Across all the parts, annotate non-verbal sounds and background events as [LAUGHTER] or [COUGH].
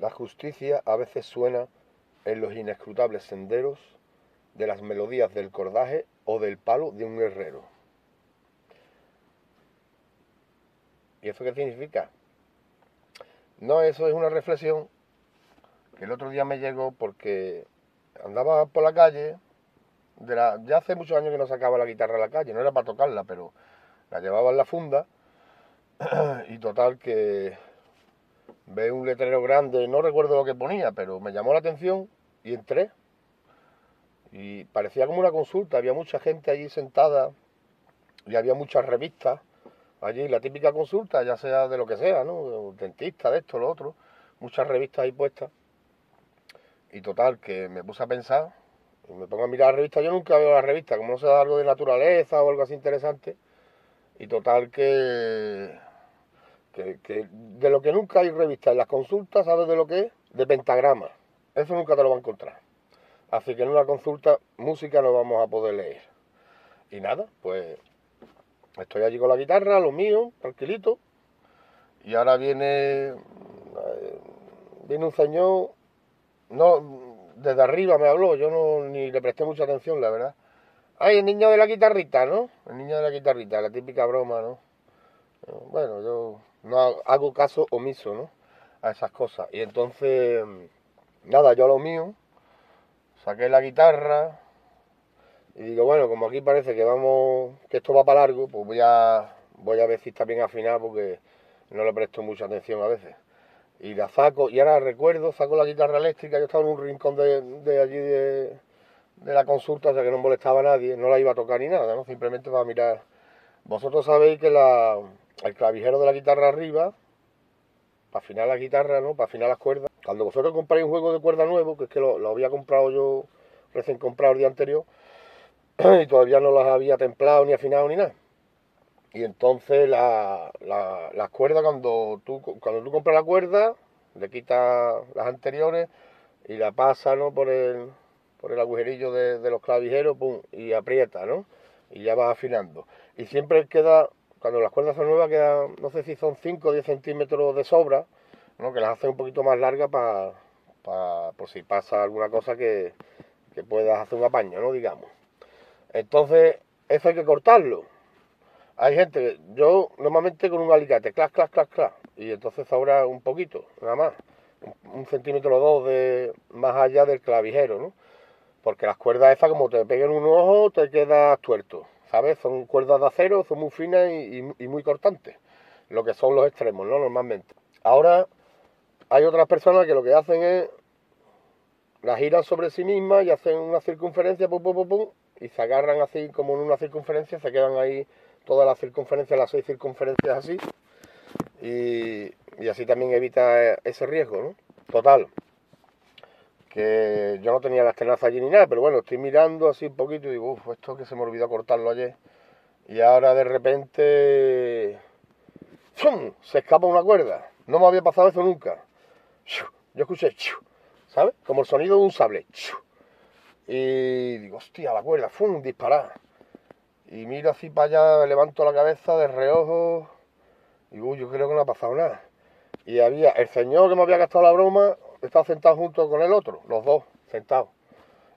La justicia a veces suena en los inescrutables senderos de las melodías del cordaje o del palo de un herrero. ¿Y eso qué significa? No, eso es una reflexión que el otro día me llegó porque andaba por la calle, de la, ya hace muchos años que no sacaba la guitarra a la calle, no era para tocarla, pero la llevaba en la funda [CLEARS THROAT] y total que ve un letrero grande, no recuerdo lo que ponía, pero me llamó la atención y entré. Y parecía como una consulta, había mucha gente allí sentada y había muchas revistas allí, la típica consulta, ya sea de lo que sea, ¿no? dentista, de esto, lo otro, muchas revistas ahí puestas. Y total, que me puse a pensar, y me pongo a mirar la revista, yo nunca veo la revista, como no sea algo de naturaleza o algo así interesante. Y total que, que, de lo que nunca hay revista en las consultas, ¿sabes de lo que es? De pentagrama. Eso nunca te lo va a encontrar. Así que en una consulta música no vamos a poder leer. Y nada, pues estoy allí con la guitarra, lo mío, tranquilito. Y ahora viene, eh, viene un señor, no, desde arriba me habló, yo no ni le presté mucha atención, la verdad. Ay, el niño de la guitarrita, ¿no? El niño de la guitarrita, la típica broma, ¿no? Bueno, yo no hago caso omiso, ¿no? A esas cosas. Y entonces nada, yo lo mío, saqué la guitarra y digo, bueno, como aquí parece que vamos, que esto va para largo, pues voy a, voy a ver si está bien afinado porque no le presto mucha atención a veces. Y la saco, y ahora recuerdo, saco la guitarra eléctrica, yo estaba en un rincón de, allí de, la consulta, o que no molestaba a nadie, no la iba a tocar ni nada, ¿no? Simplemente para mirar. Vosotros sabéis que la, el clavijero de la guitarra arriba, para afinar la guitarra, ¿no? Para afinar las cuerdas, cuando vosotros compráis un juego de cuerda nuevo, que es que lo, había comprado yo recién comprado el día anterior, [CLEARS THROAT] y todavía no las había templado ni afinado ni nada. Y entonces la, las cuerdas, cuando tú, cuando tú compras la cuerda, le quitas las anteriores y la pasa ¿no? por, el, por el agujerillo de, los clavijeros pum, y aprieta, ¿no? Y ya va afinando. Y siempre queda, cuando las cuerdas son nuevas, queda, no sé si son 5 o 10 centímetros de sobra que las hace un poquito más largas para, por si pasa alguna cosa que, puedas hacer un apaño, ¿no? Digamos. Entonces, eso hay que cortarlo. Hay gente, yo normalmente con un alicate, clac, clac, clac, clac, y entonces ahora un poquito, nada más, un, centímetro o dos de, más allá del clavijero, ¿no? Porque las cuerdas esas, como te peguen un ojo, te quedas tuerto, ¿sabes? Son cuerdas de acero, son muy finas y, y muy cortantes, lo que son los extremos, ¿no? Normalmente. Ahora, hay otras personas que lo que hacen es la giran sobre sí mismas y hacen una circunferencia, pum, pum, pum, y se agarran así como en una circunferencia, se quedan ahí todas las circunferencias, las seis circunferencias así, y, así también evita ese riesgo, ¿no? Total, que yo no tenía las tenazas allí ni nada, pero bueno, estoy mirando así un poquito y digo, uff, esto que se me olvidó cortarlo ayer, y ahora de repente, se escapa una cuerda, no me había pasado eso nunca yo escuché, ¿sabes? Como el sonido de un sable. Y digo, hostia, la cuerda, ¡fum! disparar. Y miro así para allá, levanto la cabeza de reojo. Y digo, yo creo que no ha pasado nada. Y había el señor que me había gastado la broma, estaba sentado junto con el otro, los dos sentados.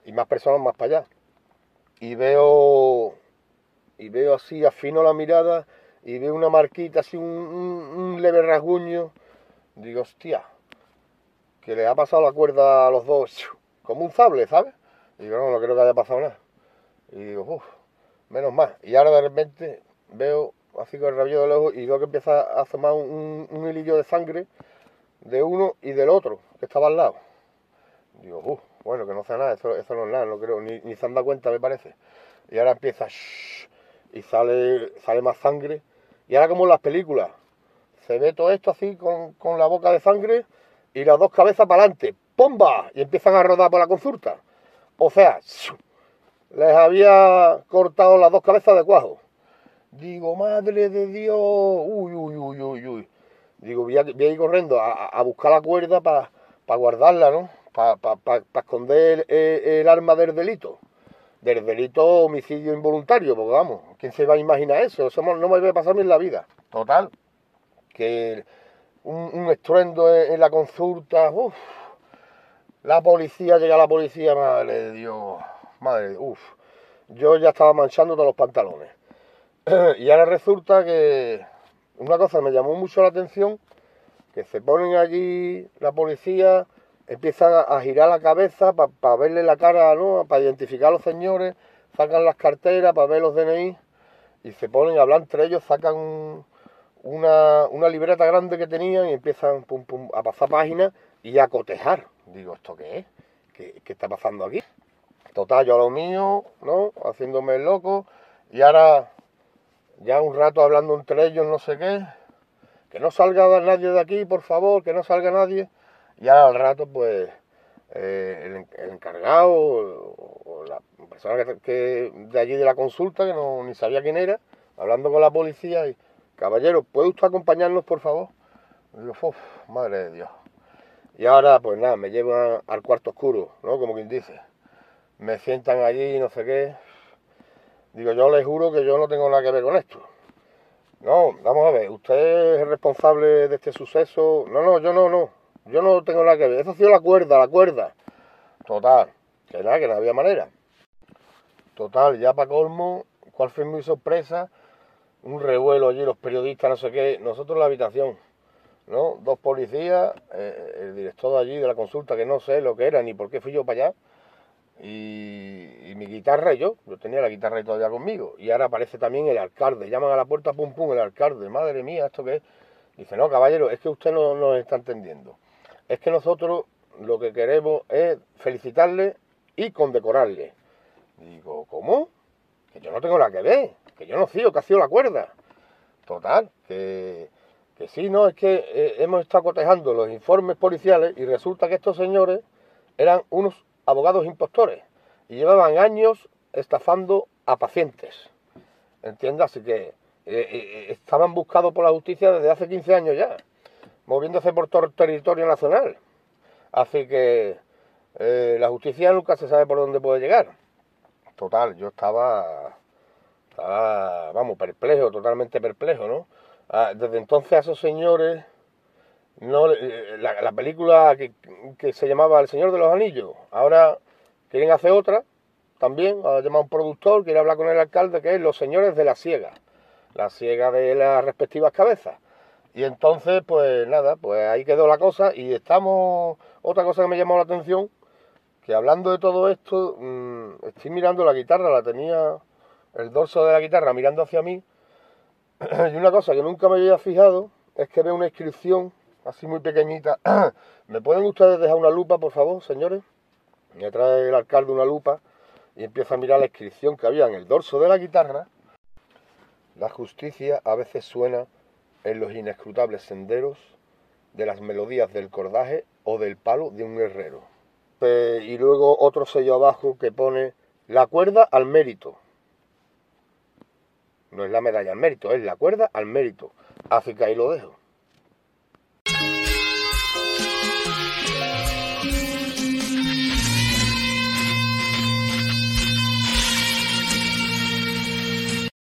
Y más personas más para allá. Y veo, y veo así, afino la mirada y veo una marquita, así un, leve rasguño. Digo, hostia, que le ha pasado la cuerda a los dos [LAUGHS] como un sable, ¿sabes? Y digo, no, no creo que haya pasado nada. Y digo, uff, menos mal. Y ahora de repente veo así con el rabillo del ojo y veo que empieza a asomar un, hilillo de sangre de uno y del otro que estaba al lado. Digo, uff, bueno, que no sea nada, eso, eso no es nada, no creo, ni, ni se han dado cuenta, me parece. Y ahora empieza y sale, sale más sangre. Y ahora como en las películas, se ve todo esto así con, con la boca de sangre y las dos cabezas para adelante, ¡pomba! Y empiezan a rodar por la consulta. O sea, les había cortado las dos cabezas de cuajo. Digo, madre de Dios, uy, uy, uy, uy, uy. Digo, voy a, ir corriendo a, buscar la cuerda para guardarla, ¿no? Para esconder el, arma del delito. Del delito homicidio involuntario, porque vamos, ¿quién se va a imaginar eso? No me debe pasar ni en la vida. Total, que un, estruendo en, la consulta, uff, la policía, llega la policía, madre de Dios, madre de uff, yo ya estaba manchando todos los pantalones. [CLEARS THROAT] y ahora resulta que una cosa me llamó mucho la atención, que se ponen allí la policía, empiezan a, girar la cabeza para verle la cara, ¿no? Para identificar a los señores, sacan las carteras para ver los DNI y se ponen a hablar entre ellos, sacan una, una libreta grande que tenían y empiezan a pasar páginas y a cotejar. Digo, ¿esto qué es? ¿Qué, ¿Qué, está pasando aquí? Total, yo a lo mío, ¿no? Haciéndome el loco y ahora ya un rato hablando entre ellos, no sé qué. Que no salga nadie de aquí, por favor, que no salga nadie. Y ahora al rato, pues, eh, el, encargado o, la persona que, de allí de la consulta, que no ni sabía quién era, hablando con la policía y, caballero, ¿puede usted acompañarnos, por favor? Y uff, madre de Dios. Y ahora, pues nada, me llevan al cuarto oscuro, ¿no? Como quien dice. Me sientan allí, no sé qué. Digo, yo les juro que yo no tengo nada que ver con esto. No, vamos a ver, usted es responsable de este suceso. No, no, yo no, no. Yo no tengo nada que ver. Eso ha sido la cuerda, la cuerda. Total, que nada, que no había manera. Total, ya para colmo, ¿cuál fue mi sorpresa? Un revuelo allí, los periodistas, no sé qué. Nosotros en la habitación, ¿no? Dos policías, eh, el director de allí de la consulta, que no sé lo que era ni por qué fui yo para allá y, mi guitarra yo, yo tenía la guitarra y todavía conmigo. Y ahora aparece también el alcalde, llaman a la puerta, pum, pum, el alcalde, madre mía, ¿esto qué es? Dice, no, caballero, es que usted no nos está entendiendo. Es que nosotros lo que queremos es felicitarle y condecorarle. Digo, ¿cómo? Que yo no tengo nada que ver, que yo no sigo, que ha sido la cuerda. Total, que, que sí, no, es que eh, hemos estado cotejando los informes policiales y resulta que estos señores eran unos abogados impostores y llevaban años estafando a pacientes. ¿Entiendes? Así que eh, eh, estaban buscados por la justicia desde hace 15 años ya, moviéndose por todo el territorio nacional. Así que eh, la justicia nunca se sabe por dónde puede llegar. Total, yo estaba, estaba vamos, perplejo, totalmente perplejo, ¿no? Ah, desde entonces a esos señores no eh, la, película que, se llamaba El Señor de los Anillos, ahora quieren hacer otra, también, ha llamado un productor, quiere hablar con el alcalde, que es Los Señores de la Siega, la siega de las respectivas cabezas. Y entonces, pues nada, pues ahí quedó la cosa y estamos, otra cosa que me llamó la atención, que hablando de todo esto, mm, estoy mirando la guitarra, la tenía el dorso de la guitarra mirando hacia mí, [CLEARS THROAT] y una cosa que nunca me había fijado es que veo una inscripción así muy pequeñita. [CLEARS THROAT] ¿Me pueden ustedes dejar una lupa, por favor, señores? Me trae el alcalde una lupa y empieza a mirar la inscripción que había en el dorso de la guitarra. La justicia a veces suena en los inescrutables senderos de las melodías del cordaje o del palo de un herrero. y luego otro sello abajo que pone la cuerda al mérito. No es la medalla al mérito, es la cuerda al mérito. Así que ahí lo dejo.